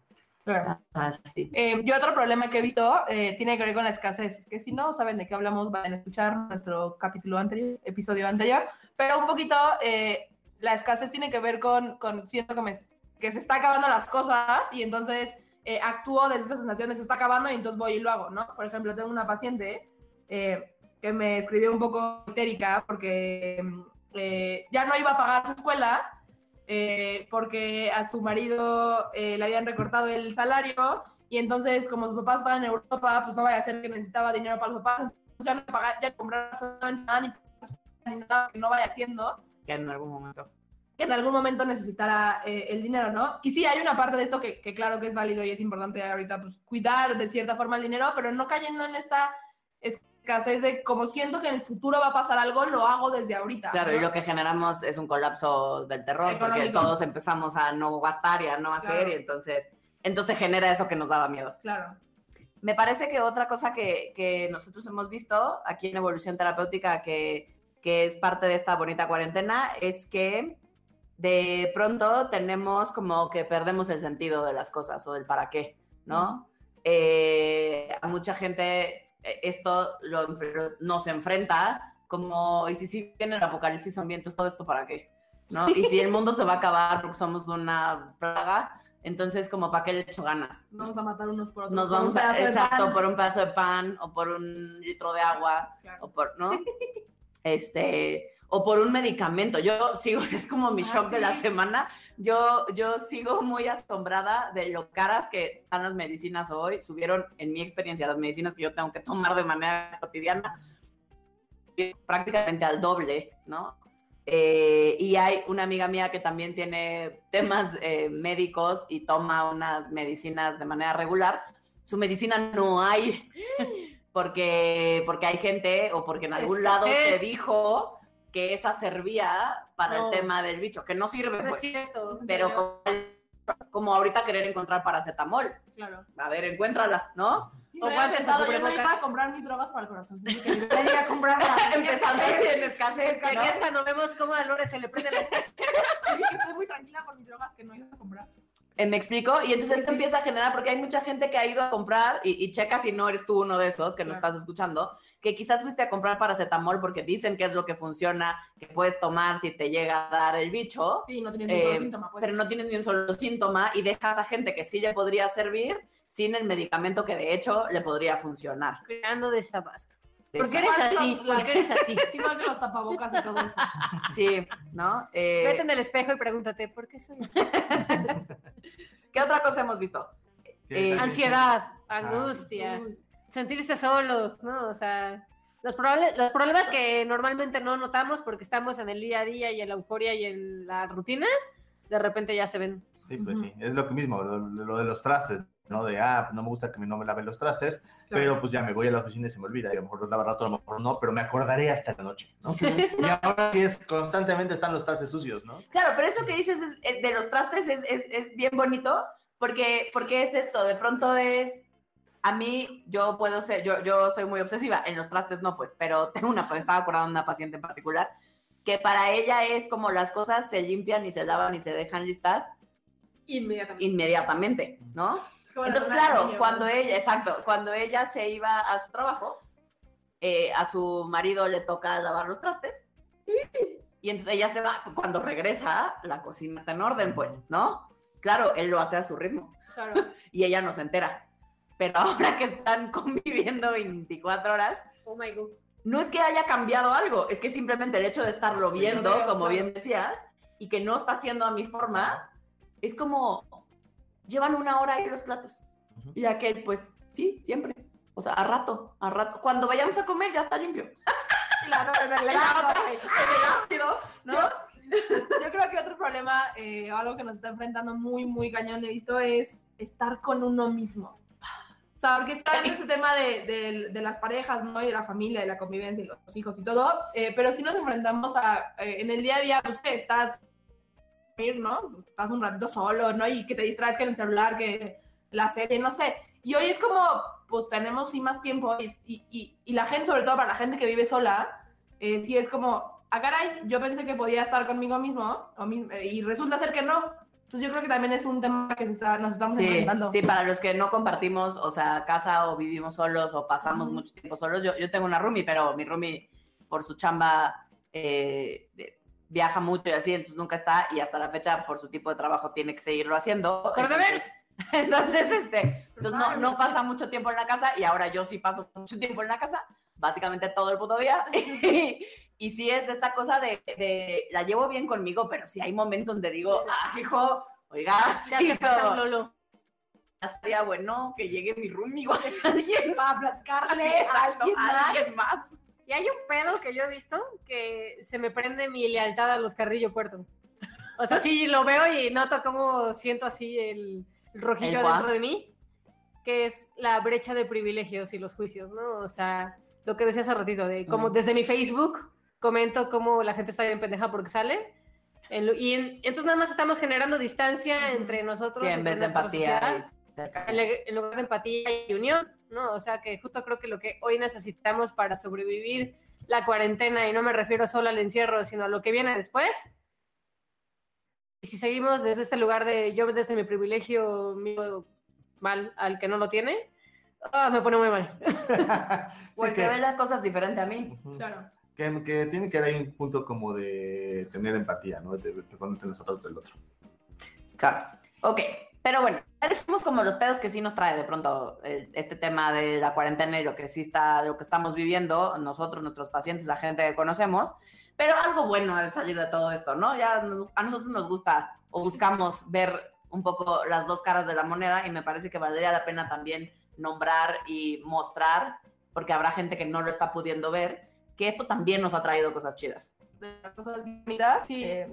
Claro. Ah, sí. Eh, yo otro problema que he visto eh, tiene que ver con la escasez, que si no saben de qué hablamos, vayan a escuchar nuestro capítulo anterior, episodio anterior, pero un poquito eh, la escasez tiene que ver con, con siento que, me- que se está acabando las cosas y entonces eh, actúo desde esa sensación de se está acabando y entonces voy y lo hago, ¿no? Por ejemplo, tengo una paciente eh, que me escribió un poco histérica porque eh, ya no iba a pagar su escuela eh, porque a su marido le habían recortado el salario y entonces como sus papás estaban en Europa, pues no vaya a ser que necesitaba dinero para los papás, entonces ya no pagar, ya no comprar absolutamente nada ni nada que no vaya haciendo Que en algún momento. Que en algún momento necesitará eh, el dinero, ¿no? Y sí, hay una parte de esto que, que claro que es válido y es importante ahorita, pues cuidar de cierta forma el dinero, pero no cayendo en esta escasez de como siento que en el futuro va a pasar algo, lo hago desde ahorita. Claro, ¿no? y lo que generamos es un colapso del terror, porque todos empezamos a no gastar y a no hacer, Claro. y entonces, entonces genera eso que nos daba miedo. Claro. Me parece que otra cosa que, que nosotros hemos visto aquí en Evolución Terapéutica, que, que es parte de esta bonita cuarentena, es que de pronto tenemos como que perdemos el sentido de las cosas o del para qué, ¿no? Eh, a mucha gente eh, esto lo, nos enfrenta como, y si sí viene el apocalipsis son vientos, todo esto para qué, ¿no? Y si el mundo se va a acabar porque somos una plaga, entonces como para qué le echo ganas. Vamos a matar unos por otros. Nos por vamos a, exacto, por un pedazo de pan o por un litro de agua Claro. o por, ¿no? Este, o por un medicamento. Yo sigo, es como mi Ah, shock de la sí. semana. Yo, yo sigo muy asombrada de lo caras que están las medicinas hoy. Subieron, en mi experiencia, las medicinas que yo tengo que tomar de manera cotidiana prácticamente al doble, ¿no? Eh, y hay una amiga mía que también tiene temas eh, médicos y toma unas medicinas de manera regular. Su medicina no hay porque, porque hay gente o porque en algún lado se dijo que esa servía para No. el tema del bicho, que no sirve, No es pues, cierto. pero como, como ahorita querer encontrar paracetamol. Claro. A ver, encuéntrala, ¿no? O no yo no iba a comprar mis drogas para el corazón. Que a comprarlas. Empezando así en escasez. Que ¿no? es cuando vemos cómo a Lore se le prende la escasez. Sí, que estoy muy tranquila con mis drogas que no he ido a comprar. Eh, ¿Me explico? Y entonces esto empieza a generar, porque hay mucha gente que ha ido a comprar, y, y checa si no eres tú uno de esos que Claro. estás escuchando, que quizás fuiste a comprar paracetamol porque dicen que es lo que funciona, que puedes tomar si te llega a dar el bicho, Sí, no tienes ningún Eh, síntoma, pues. pero no tienes ni un solo síntoma y dejas a gente que sí le podría servir sin el medicamento que de hecho le podría funcionar. Creando desabasto. ¿Por qué eres así? ¿Por qué eres así? Sí, igual que los tapabocas y todo eso. Sí, ¿no? Eh, Vete en el espejo y pregúntate, ¿por qué soy así? ¿Qué otra cosa hemos visto? Eh, Ansiedad, angustia, Uy, sentirse solos, ¿no? O sea, los, probables- los problemas que normalmente no notamos porque estamos en el día a día y en la euforia y en la rutina, de repente ya se ven. Sí, pues sí, es lo que mismo, lo, lo de los trastes, ¿no? De, ah, no me gusta que mi no me laven los trastes, pero pues ya me voy a la oficina y se me olvida, y a lo mejor los lava rato, a lo mejor no, pero me acordaré hasta la noche, ¿no? y ahora sí es, constantemente están los trastes sucios, ¿no? Claro, pero eso que dices es- es- de los trastes es, es- es bien bonito porque, porque es esto, de pronto es, a mí yo puedo ser, yo, yo soy muy obsesiva, en los trastes no pues, pero tengo una, estaba acordando de una paciente en particular, que para ella es como las cosas se limpian y se lavan y se dejan listas Inmediatamente. inmediatamente, ¿no? Entonces, claro, cuando ella, exacto, cuando ella se iba a su trabajo, eh, a su marido le toca lavar los trastes. Y entonces ella se va, cuando regresa, la cocina está en orden, pues, ¿no? Claro, él lo hace a su ritmo Claro. y ella no se entera. Pero ahora que están conviviendo 24 horas, Oh my god. no es que haya cambiado algo, es que simplemente el hecho de estarlo Sí, viendo, lo veo, como claro. bien decías, y que no está haciendo a mi forma, es como, llevan una hora ahí los platos. Ujú. Y aquel, pues, sí, siempre. O sea, a rato, a rato. Cuando vayamos a comer ya está limpio. y la otra, la otra, en el ácido, ¿no? Yo creo que otro problema, eh, algo que nos está enfrentando muy, muy cañón, he visto, es estar con uno mismo. O sea, porque está en ese tema de, de- de las parejas, ¿no? Y de la familia, de la convivencia, y los hijos y todo. eh, pero si nos enfrentamos a, eh, en el día a día, pues que estás, ¿no? Estás un ratito solo, ¿no? Y que te distraes que en el celular, que la serie, no sé. Y hoy es como, pues tenemos sí más tiempo y, y, y- y la gente, sobre todo para la gente que vive sola, eh, sí es como, ah, caray, yo pensé que podía estar conmigo mismo o mis- eh, y resulta ser que no. Entonces yo creo que también es un tema que se está, nos estamos Sí, enfrentando. sí, para los que no compartimos, o sea, casa o vivimos solos o pasamos mucho tiempo solos, yo, yo tengo una roomie, pero mi roomie por su chamba eh, viaja mucho y así, entonces nunca está y hasta la fecha por su tipo de trabajo tiene que seguirlo haciendo. Entonces, entonces, este, entonces no, no pasa mucho tiempo en la casa y ahora yo sí paso mucho tiempo en la casa, básicamente todo el puto día. y sí es esta cosa de, de, la llevo bien conmigo, pero sí hay momentos donde digo, ah, hijo, oiga, Ya sí, Lolo. estaría bueno que llegue mi roomie o alguien Para Sí, platicarle a exacto, alguien más. alguien más. Y hay un pedo que yo he visto que se me prende mi lealtad a los Carrillo Puerto. O sea, sí lo veo y noto cómo siento así el, el rojillo El dentro de mí, que es la brecha de privilegios y los juicios, ¿no? O sea, lo que decía hace ratito, de cómo Ujú. desde mi Facebook comento cómo la gente está bien pendeja porque sale. En lo- y en- entonces nada más estamos generando distancia entre nosotros. Sí, en vez de empatía. sociedad y- en, le- en lugar de empatía y unión, ¿no? O sea que justo creo que lo que hoy necesitamos para sobrevivir la cuarentena, y no me refiero solo al encierro, sino a lo que viene después. Y si seguimos desde este lugar de yo desde mi privilegio mío mal al que no lo tiene, ah, me pone muy mal. El Sí, ve las cosas diferente a mí. Ujú. Claro. Que, que tiene que haber un punto como de tener empatía, ¿no? De, de ponerte en los zapatos del otro. Claro. Ok. Pero bueno, ya dijimos como los pedos que sí nos trae de pronto eh, este tema de la cuarentena y lo que sí está, lo que estamos viviendo, nosotros, nuestros pacientes, la gente que conocemos. Pero algo bueno de salir de todo esto, ¿no? Ya a nosotros nos gusta o buscamos ver un poco las dos caras de la moneda y me parece que valdría la pena también nombrar y mostrar, porque habrá gente que no lo está pudiendo ver, que esto también nos ha traído cosas chidas. cosas bonitas. eh,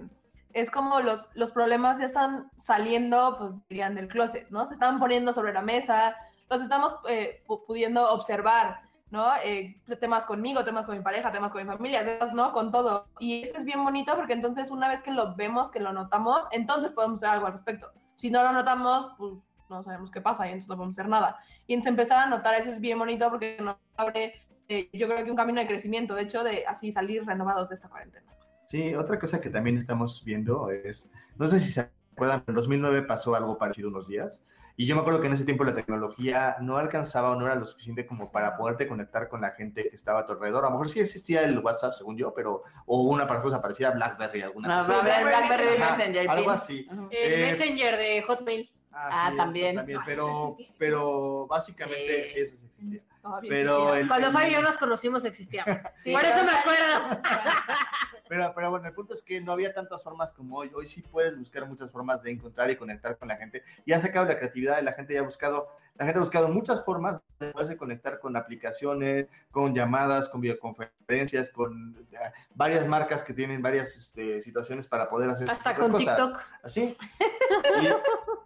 es como los, los problemas ya están saliendo, pues dirían, del closet, ¿no? Se están poniendo sobre la mesa, los estamos eh, pu- pudiendo observar, ¿no? Eh, temas conmigo, temas con mi pareja, temas con mi familia, temas, ¿no? Con todo. Y eso es bien bonito porque entonces una vez que lo vemos, que lo notamos, entonces podemos hacer algo al respecto. Si no lo notamos, pues no sabemos qué pasa y entonces no podemos hacer nada. Y entonces empezar a notar eso es bien bonito porque nos abre, eh, yo creo que un camino de crecimiento, de hecho, de así salir renovados de esta cuarentena. Sí, otra cosa que también estamos viendo es, no sé si se acuerdan, en 2009 pasó algo parecido unos días. Y yo me acuerdo que en ese tiempo la tecnología no alcanzaba o no era lo suficiente como para poderte conectar con la gente que estaba a tu alrededor. A lo mejor sí existía el WhatsApp, según yo, pero, o una cosa parecida a BlackBerry, alguna No, cosa. Blackberry Blackberry Ajá, Messenger. algo así. El Eh, Messenger de Hotmail. Ah, sí, también. también Ay, pero, no pero básicamente Sí. sí, eso sí existía. Todavía Pero existía. el- Cuando el- Fabio y yo nos conocimos existía. Sí, Por eso pero- me acuerdo. Pero, pero bueno, el punto es que no había tantas formas como hoy. Hoy sí puedes buscar muchas formas de encontrar y conectar con la gente. Y ha sacado la creatividad y la gente ya ha buscado, la gente ha buscado muchas formas de poderse conectar con aplicaciones, con llamadas, con videoconferencias, con eh, varias marcas que tienen varias este, situaciones para poder hacer este Hasta de con cosas. TikTok. Así.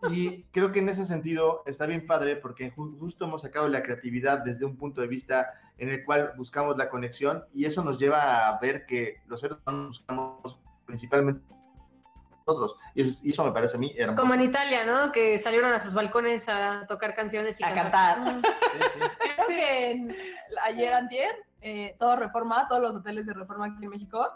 Y, y creo que en ese sentido está bien padre porque ju- justo hemos sacado la creatividad desde un punto de vista en el cual buscamos la conexión y eso nos lleva a ver que los seres humanos buscamos principalmente nosotros. Y eso, y eso me parece a mí hermoso. Como en Italia, ¿no? Que salieron a sus balcones a tocar canciones y A cantar. Mm. Sí, sí. Creo que en- ayer, antier, eh, todo Reforma, todos los hoteles de Reforma aquí en México,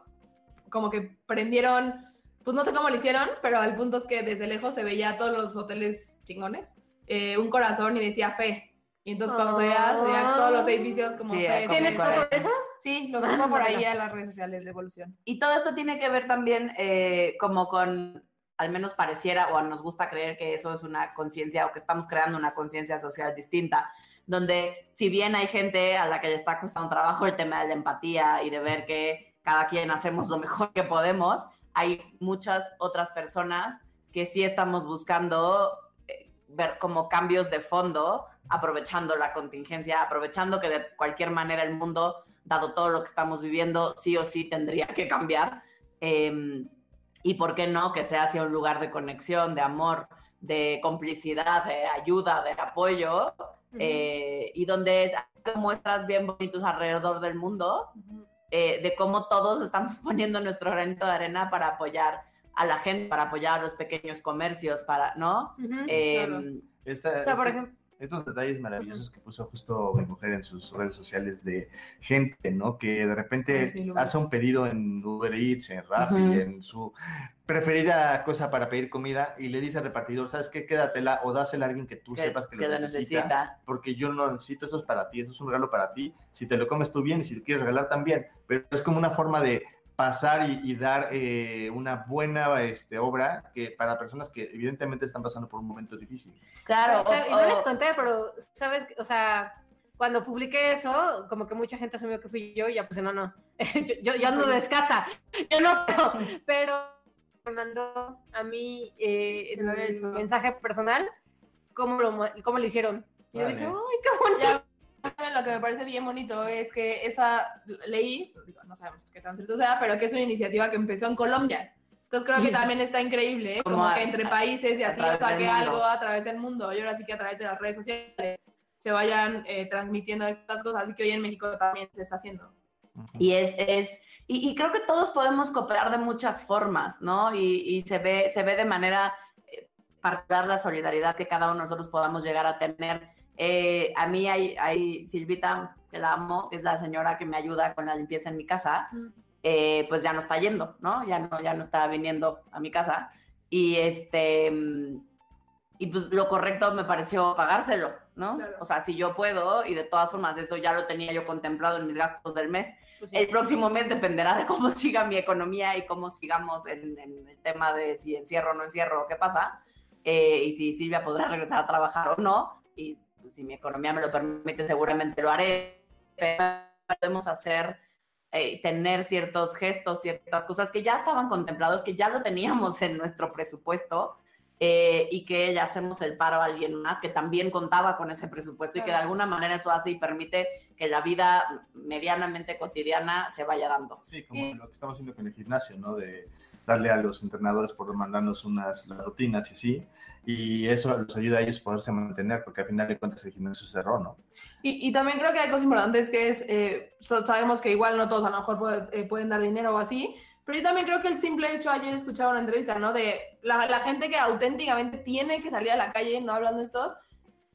como que prendieron, pues no sé cómo lo hicieron, pero el punto es que desde lejos se veía a todos los hoteles chingones, eh, un corazón y decía fe. Y entonces cuando se veía, se veía todos los edificios como Sí, fe. como ¿Tienes foto de eso? Sí, lo subo por ahí a las redes sociales de Evolución. Y todo esto tiene que ver también eh, como con, al menos pareciera o nos gusta creer que eso es una conciencia o que estamos creando una conciencia social distinta, donde si bien hay gente a la que le está costando trabajo el tema de la empatía y de ver que cada quien hacemos lo mejor que podemos, hay muchas otras personas que sí estamos buscando eh, ver como cambios de fondo, aprovechando la contingencia, aprovechando que de cualquier manera el mundo, dado todo lo que estamos viviendo, sí o sí tendría que cambiar. Eh, y por qué no que sea hacia un lugar de conexión, de amor, de complicidad, de ayuda, de apoyo, eh, y donde es muestras bien bonitos alrededor del mundo, eh, de cómo todos estamos poniendo nuestro granito de arena para apoyar a la gente, para apoyar a los pequeños comercios, para, ¿no? Ujú. Eh, claro. Esta- O sea, por este- ejemplo, estos detalles maravillosos que puso justo mi mujer en sus redes sociales de gente, ¿no? Que de repente sí, lo hace un pedido en Uber Eats, en Rappi, en su preferida cosa para pedir comida y le dice al repartidor, ¿sabes qué? Quédatela o dásela a alguien que tú que, sepas que, que lo lo necesita, necesita. porque yo no lo necesito, esto es para ti, esto es un regalo para ti, si te lo comes tú bien y si te quieres regalar también, pero es como una forma de pasar y, y dar eh, una buena este, obra que para personas que evidentemente están pasando por un momento difícil. Claro, O y no les conté, pero, ¿sabes? O sea, cuando publiqué eso, como que mucha gente asumió que fui yo y ya pues no, no. yo, yo, yo ando de escasa. Yo no, pero, pero me mandó a mí eh, hecho. mensaje personal cómo lo, mo- cómo lo hicieron. Y yo dije, ay, qué bonito. Ya, lo que me parece bien bonito es que esa digo, no sabemos qué tan cierto sea, pero que es una iniciativa que empezó en Colombia. Entonces creo que también está increíble, ¿eh? Como como, a- que entre países y así, o sea, que algo a través del mundo, y ahora sí que a través de las redes sociales se vayan eh, transmitiendo estas cosas, así que hoy en México también se está haciendo. Y es, es y, y creo que todos podemos cooperar de muchas formas, ¿no? Y, y se, ve, se ve de manera eh, particular la solidaridad que cada uno de nosotros podamos llegar a tener. Eh, a mí hay, hay Silvita, que la amo, que es la señora que me ayuda con la limpieza en mi casa, eh, pues ya no está yendo, ¿no? Ya no, ya no está viniendo a mi casa. Y este, mm, y pues lo correcto me pareció pagárselo, ¿no? Claro. O sea, si yo puedo, y de todas formas eso ya lo tenía yo contemplado en mis gastos del mes, Pues sí. el próximo mes dependerá de cómo siga mi economía y cómo sigamos en, en el tema de si encierro o no encierro qué pasa, eh, y si Silvia podrá regresar a trabajar o no, y pues, si mi economía me lo permite, seguramente lo haré. Pero podemos hacer, eh, tener ciertos gestos, ciertas cosas que ya estaban contemplados, que ya lo teníamos en nuestro presupuesto. eh, y que le hacemos el paro a alguien más que también contaba con ese presupuesto y que de alguna manera eso hace y permite que la vida medianamente cotidiana se vaya dando. Sí, como lo que estamos haciendo con el gimnasio, ¿no? De darle a los entrenadores por mandarnos unas las rutinas y así. Y eso los ayuda a ellos poderse mantener, porque al final de cuentas el gimnasio cerró, ¿no? Y, y también creo que hay cosas importantes que es, eh, sabemos que igual no todos a lo mejor puede- eh, pueden dar dinero o así, pero yo también creo que el simple hecho, ayer escuchaba una entrevista, ¿no? De la, la gente que auténticamente tiene que salir a la calle, no hablando estos,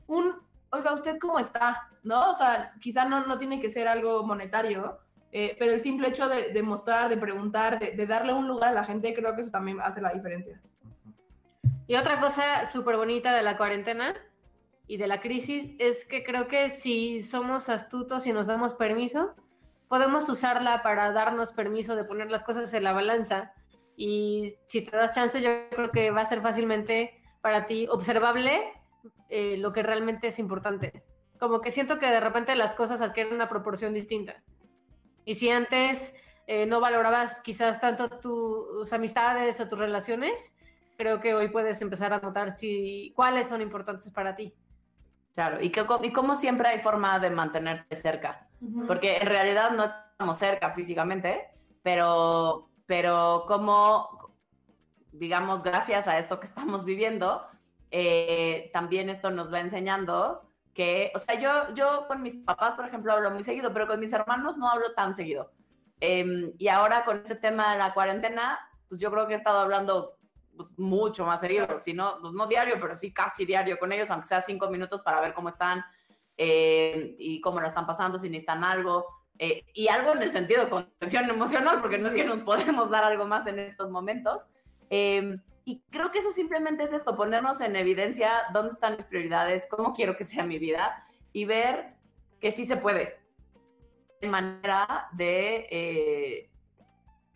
un, oiga, ¿usted cómo está? ¿No? O sea, quizá no, no tiene que ser algo monetario, eh, pero el simple hecho de, de mostrar, de preguntar, de, de darle un lugar a la gente, creo que eso también hace la diferencia. Y otra cosa súper bonita de la cuarentena y de la crisis es que creo que si somos astutos y nos damos permiso, podemos usarla para darnos permiso de poner las cosas en la balanza. Y si te das chance, yo creo que va a ser fácilmente para ti observable eh, lo que realmente es importante. Como que siento que de repente las cosas adquieren una proporción distinta. Y si antes eh, no valorabas quizás tanto tus amistades o tus relaciones, creo que hoy puedes empezar a notar si cuáles son importantes para ti. Claro, y, que, y como siempre hay forma de mantenerte cerca, porque en realidad no estamos cerca físicamente, pero, pero como, digamos, gracias a esto que estamos viviendo, eh, también esto nos va enseñando que, o sea, yo, yo con mis papás, por ejemplo, hablo muy seguido, pero con mis hermanos no hablo tan seguido. Em, y ahora con este tema de la cuarentena, pues yo creo que he estado hablando pues, mucho más seguido, si no, pues no diario, pero sí casi diario con ellos, aunque sea cinco minutos para ver cómo están eh, y cómo lo están pasando, si necesitan algo. eh, y algo en el sentido de contención emocional, porque no es que nos podemos dar algo más en estos momentos. Eh, y creo que eso simplemente es esto, ponernos en evidencia dónde están mis prioridades, cómo quiero que sea mi vida y ver que sí se puede. De manera de eh,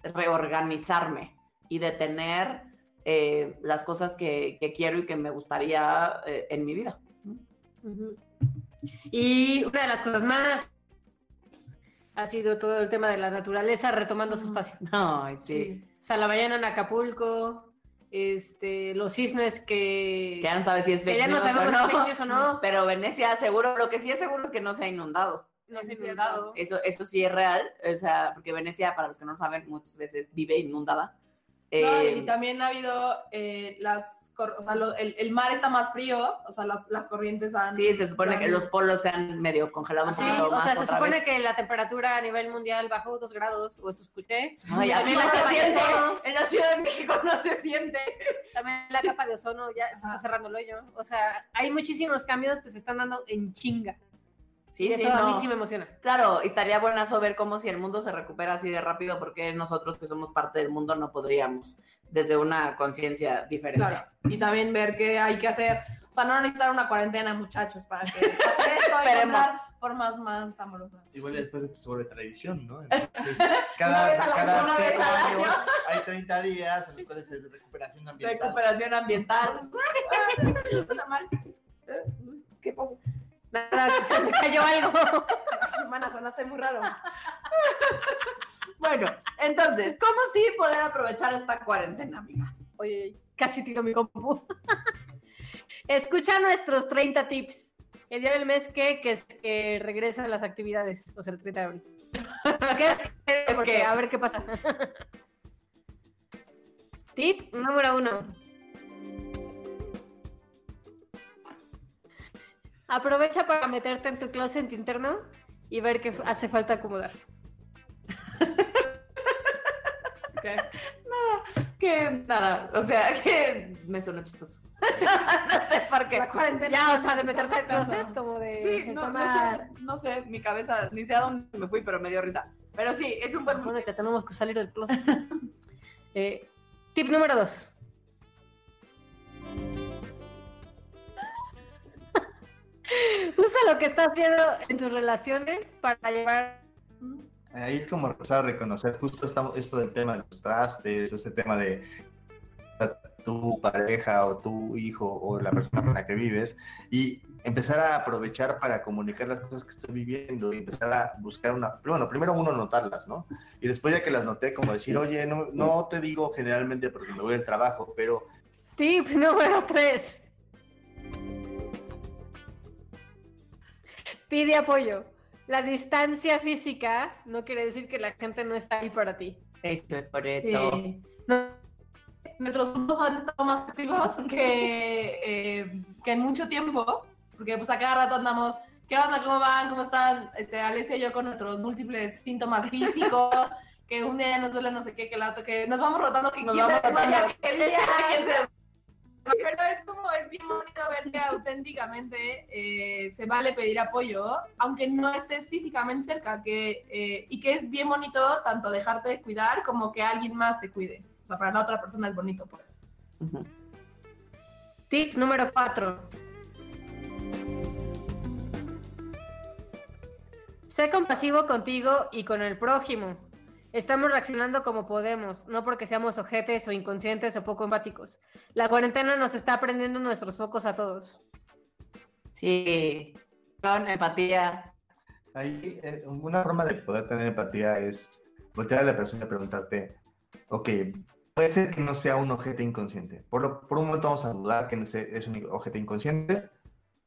reorganizarme y de tener eh, las cosas que, que, quiero y que me gustaría eh, en mi vida. Y una de las cosas más ha sido todo el tema de la naturaleza retomando su espacio. Ay, sí. O sea, la mañana en Acapulco, este, los cisnes que... Que ya no sabes si es fake ya no sabemos o si es no. o. Pero Venecia seguro, lo que sí es seguro es que no se ha inundado. No se ha inundado. Eso, eso sí es real, o sea, porque Venecia, para los que no saben, muchas veces vive inundada. No, Eh, y también ha habido eh, las, o sea, lo- el, el mar está más frío, o sea, las, las corrientes han... sí, se supone que han- los polos se han medio congelado un Sí, poquito o más sea, se otra supone vez. que la temperatura a nivel mundial bajó dos grados, o eso escuché. Ay, aquí También no se siente. ozono, En la Ciudad de México no se siente. también la capa de ozono ya se está cerrando el hoyo. O sea, hay muchísimos cambios que se están dando en chinga. Sí, y sí, eso a mí sí me emociona. Claro, estaría buenazo ver cómo si el mundo se recupera así de rápido, porque nosotros que somos parte del mundo no podríamos, desde una conciencia diferente. Claro, y también ver qué hay que hacer. O sea, no necesitar una cuarentena, muchachos, para que hacer esto, Esperemos. encontrar formas más amorosas. Igual después pues, sobre tradición, ¿no? Entonces, Una cada, cada años año. hay 30 días en los cuales es de recuperación ambiental. Recuperación ambiental. No suena mal. ¿Qué pasó? Nada, se me cayó algo. Hermana, sonaste muy raro. Bueno, entonces, ¿cómo sí poder aprovechar esta cuarentena, amiga? Oye, casi tiro mi compu. Escucha nuestros 30 tips. El día del mes que, que es que regresan las actividades, o sea, el 30 de abril. ¿Qué es? que? Porque, que- A ver qué pasa. Tip número uno. Aprovecha para meterte en tu closet interno y ver qué hace falta acomodar. Ok. Que nada, o sea, que me sonó chistoso. no sé por qué. Ya, o sea, de meterte al closet, como de Sí, no, no tomar. sé, no sé, mi cabeza, ni sé a dónde me fui, pero me dio risa. Pero sí, es un buen que tenemos que salir del closet. Eh, tip número dos. Usa lo que estás viendo en tus relaciones para llevar. Ahí es como empezar a reconocer justo esta- esto del tema de los trastes, este tema de tu pareja o tu hijo o la persona con la que vives y empezar a aprovechar para comunicar las cosas que estoy viviendo y empezar a buscar una, bueno, primero uno notarlas, ¿no? Y después ya que las noté, como decir, oye, no, no te digo generalmente porque me voy al trabajo, pero Tip número tres. Pide apoyo. La distancia física no quiere decir que la gente no está ahí para ti. Esto es correcto. Sí. No- nuestros grupos han estado más activos que, eh, que en mucho tiempo, porque pues a cada rato andamos, ¿qué onda? ¿Cómo van? ¿Cómo están? Este, Alessia y yo con nuestros múltiples síntomas físicos, que un día nos duele no sé qué, que el otro, que nos vamos rotando, que Nos quién vamos sabe rotando. ya qué día. ¿Quién se- Pero es como, es bien bonito ver que auténticamente eh, se vale pedir apoyo, aunque no estés físicamente cerca, que, eh, y que es bien bonito tanto dejarte cuidar como que alguien más te cuide. O sea, para la otra persona es bonito, pues. Tip número 4. Sé compasivo contigo y con el prójimo. Estamos reaccionando como podemos, no porque seamos ojetes o inconscientes o poco empáticos. La cuarentena nos está prendiendo nuestros focos a todos. Sí, con empatía. Ahí, eh, una forma de poder tener empatía es voltear a la persona y preguntarte, ok, puede ser que no sea un objeto inconsciente. Por, lo- por un momento vamos a dudar que no sea- es un objeto inconsciente.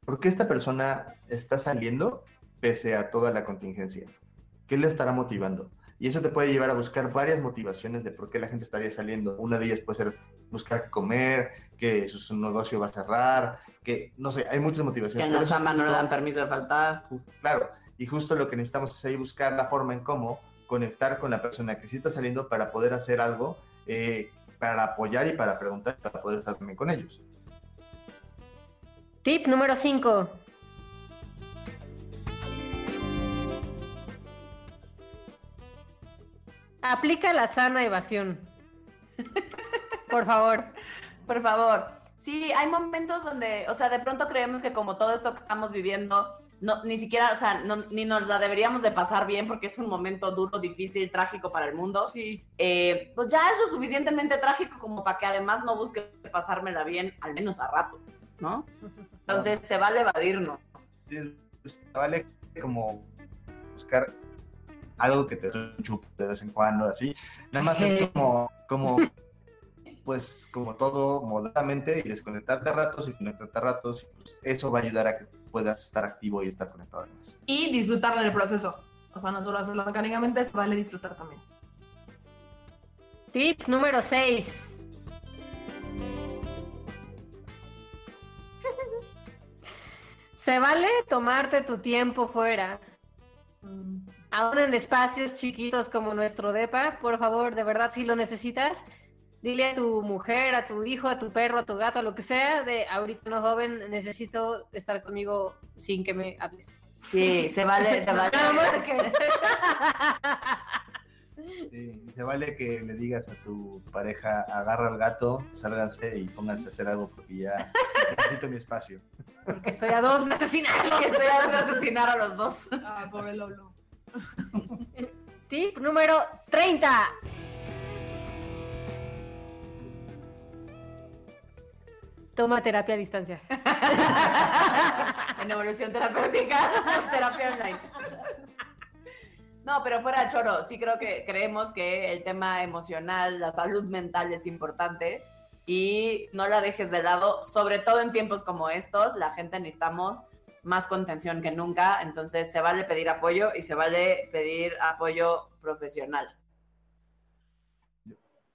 ¿Por qué esta persona está saliendo pese a toda la contingencia? ¿Qué le estará motivando? Y eso te puede llevar a buscar varias motivaciones de por qué la gente estaría saliendo. Una de ellas puede ser buscar comer, que su, su negocio va a cerrar, que no sé, hay muchas Que motivaciones. en Pero la chamba no le dan permiso de faltar. Claro, y justo lo que necesitamos es ahí buscar la forma en cómo conectar con la persona que sí está saliendo para poder hacer algo, eh, para apoyar y para preguntar, para poder estar también con ellos. Tip número 5. Aplica la sana evasión. Por favor. Por favor. Sí, hay momentos donde, o sea, de pronto creemos que como todo esto que estamos viviendo, no, ni siquiera, o sea, no- ni nos la deberíamos de pasar bien porque es un momento duro, difícil, trágico para el mundo. Sí. Eh, pues ya es lo suficientemente trágico como para que además no busque pasármela bien, al menos a ratos, ¿no? Entonces se vale evadirnos. Sí, pues, vale como buscar algo que te chupe de vez en cuando, así. Nada más es como, como, pues, como todo moderadamente y desconectarte a ratos y conectarte a ratos. y, pues, eso va a ayudar a que puedas estar activo y estar conectado además. Y disfrutar del proceso. O sea, no solo hacerlo mecánicamente, se vale disfrutar también. Tip número 6. Se vale tomarte tu tiempo fuera. Aún en espacios chiquitos como nuestro DEPA, por favor, de verdad, si lo necesitas, dile a tu mujer, a tu hijo, a tu perro, a tu gato, a lo que sea, de ahorita no joven, necesito estar conmigo sin que me hables. Sí, se vale, se vale. No marques. Sí, y se vale que le digas a tu pareja, agarra al gato, sálganse y pónganse a hacer algo porque ya necesito mi espacio. Porque estoy a dos de asesinarlos. que estoy a asesinar a los dos. Ah, pobre Lolo. Tip número 30. Toma terapia a distancia. en evolución terapéutica, terapia online. No, pero fuera choro, sí creo que creemos que el tema emocional, la salud mental es importante y no la dejes de lado, sobre todo en tiempos como estos, la gente necesitamos más contención que nunca, entonces se vale pedir apoyo y se vale pedir apoyo profesional.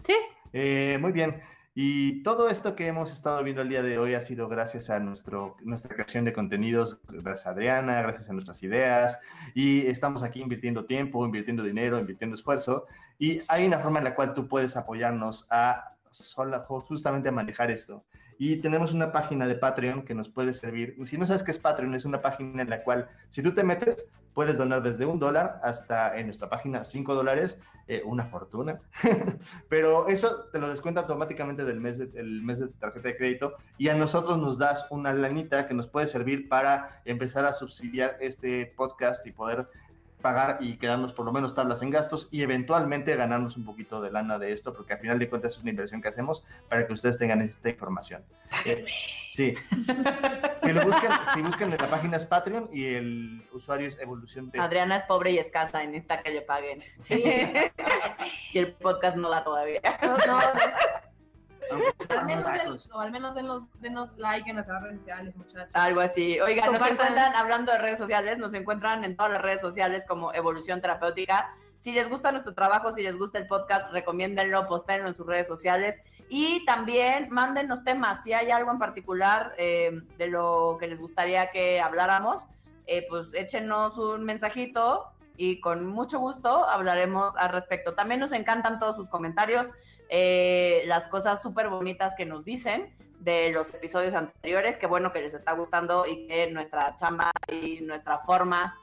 Sí. Eh, muy bien. Y todo esto que hemos estado viendo el día de hoy ha sido gracias a nuestro, nuestra creación de contenidos, gracias a Adriana, gracias a nuestras ideas. Y estamos aquí invirtiendo tiempo, invirtiendo dinero, invirtiendo esfuerzo. Y hay una forma en la cual tú puedes apoyarnos a sola, justamente a manejar esto. Y tenemos una página de Patreon que nos puede servir. Si no sabes qué es Patreon, es una página en la cual si tú te metes, puedes donar desde un dólar hasta en nuestra página cinco dólares eh, una fortuna, pero eso te lo descuenta automáticamente del mes de, mes de tarjeta de crédito y a nosotros nos das una lanita que nos puede servir para empezar a subsidiar este podcast y poder pagar y quedarnos por lo menos tablas en gastos y eventualmente ganarnos un poquito de lana de esto, porque al final de cuentas es una inversión que hacemos para que ustedes tengan esta información. Eh, sí. si lo buscan, si buscan en la página es Patreon y el usuario es Evolución de... Adriana es pobre y escasa, en esta que le paguen. Sí. y el podcast no da todavía. No, no. Al menos, o al menos denos, denos, like en nuestras redes sociales, muchachos. Algo así. Oigan, nos encuentran, hablando de redes sociales, nos encuentran en todas las redes sociales como Evolución Terapéutica. Si les gusta nuestro trabajo, si les gusta el podcast, recomiéndenlo, postéenlo en sus redes sociales y también mándenos temas. Si hay algo en particular eh, de lo que les gustaría que habláramos, eh, pues échenos un mensajito y con mucho gusto hablaremos al respecto. También nos encantan todos sus comentarios. Eh, las cosas súper bonitas que nos dicen de los episodios anteriores. Qué bueno que les está gustando y que nuestra chamba y nuestra forma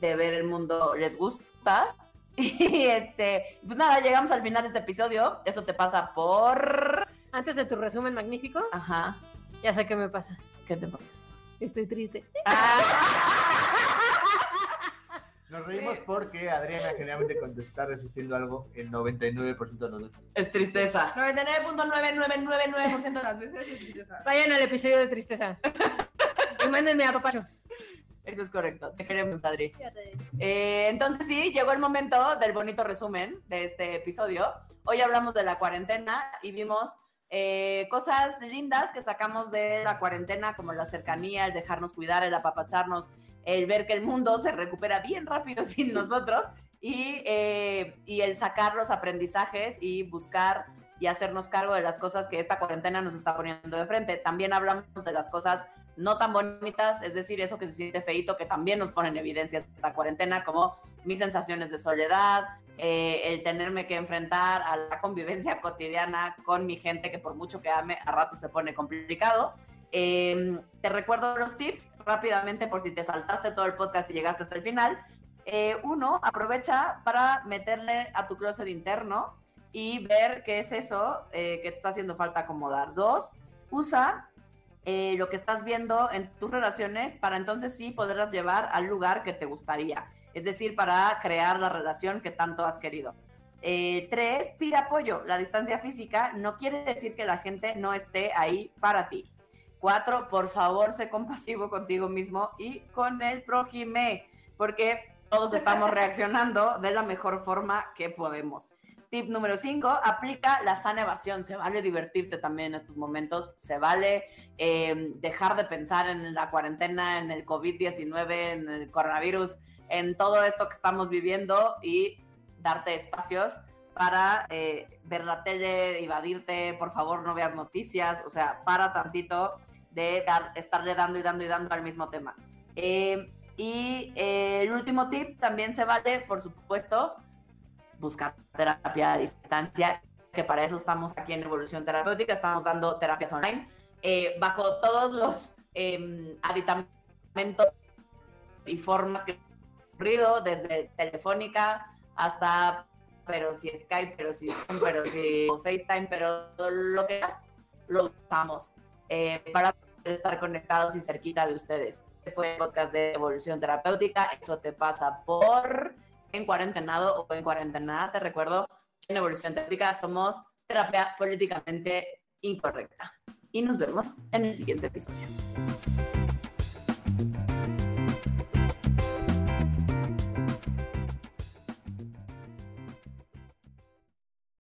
de ver el mundo les gusta. Y este, pues nada, llegamos al final de este episodio. Eso te pasa por. Antes de tu resumen magnífico. Ajá. Ya sé qué me pasa. ¿Qué te pasa? Estoy triste. Ah. Nos reímos porque Adriana generalmente cuando está resistiendo algo, el 99% de las veces. Es tristeza. 99.9999% de las veces es tristeza. Vayan al episodio de tristeza. y mándenme a papachos. Eso es correcto. Te queremos, Adri. Eh, entonces sí, llegó el momento del bonito resumen de este episodio. Hoy hablamos de la cuarentena y vimos eh, cosas lindas que sacamos de la cuarentena, como la cercanía, el dejarnos cuidar, el apapacharnos, el ver que el mundo se recupera bien rápido sin nosotros y, eh, y el sacar los aprendizajes y buscar y hacernos cargo de las cosas que esta cuarentena nos está poniendo de frente. También hablamos de las cosas no tan bonitas, es decir, eso que se siente feito, que también nos pone en evidencia esta cuarentena, como mis sensaciones de soledad, eh, el tenerme que enfrentar a la convivencia cotidiana con mi gente, que por mucho que ame, a rato se pone complicado. Em, te recuerdo los tips rápidamente por si te saltaste todo el podcast y llegaste hasta el final. Eh, uno, aprovecha para meterle a tu closet interno y ver qué es eso eh, que te está haciendo falta acomodar. Dos, usa eh, lo que estás viendo en tus relaciones para entonces sí poderlas llevar al lugar que te gustaría. Es decir, para crear la relación que tanto has querido. tres, pide apoyo. La distancia física no quiere decir que la gente no esté ahí para ti. Cuatro, por favor, sé compasivo contigo mismo y con el prójime, porque todos estamos reaccionando de la mejor forma que podemos. Tip número cinco, aplica la sana evasión. Se vale divertirte también en estos momentos. Se vale eh, dejar de pensar en la cuarentena, en el COVID-19, en el coronavirus, en todo esto que estamos viviendo y darte espacios para eh, ver la tele, evadirte, por favor no veas noticias, o sea, para tantito de estarle dando y dando y dando al mismo tema. Eh, y eh, el último tip también se vale, por supuesto, buscar terapia a distancia, que para eso estamos aquí en Evolución Terapéutica, estamos dando terapias online, eh, bajo todos los em, aditamentos y formas que ocurrido, desde telefónica hasta, pero si Skype, pero si pero si FaceTime, pero lo que lo usamos para estar conectados y cerquita de ustedes. Este fue el podcast de Evolución Terapéutica. Eso te pasa por en cuarentenado o en cuarentena. Te recuerdo, en Evolución Terapéutica somos terapia políticamente incorrecta. y nos vemos en el siguiente episodio.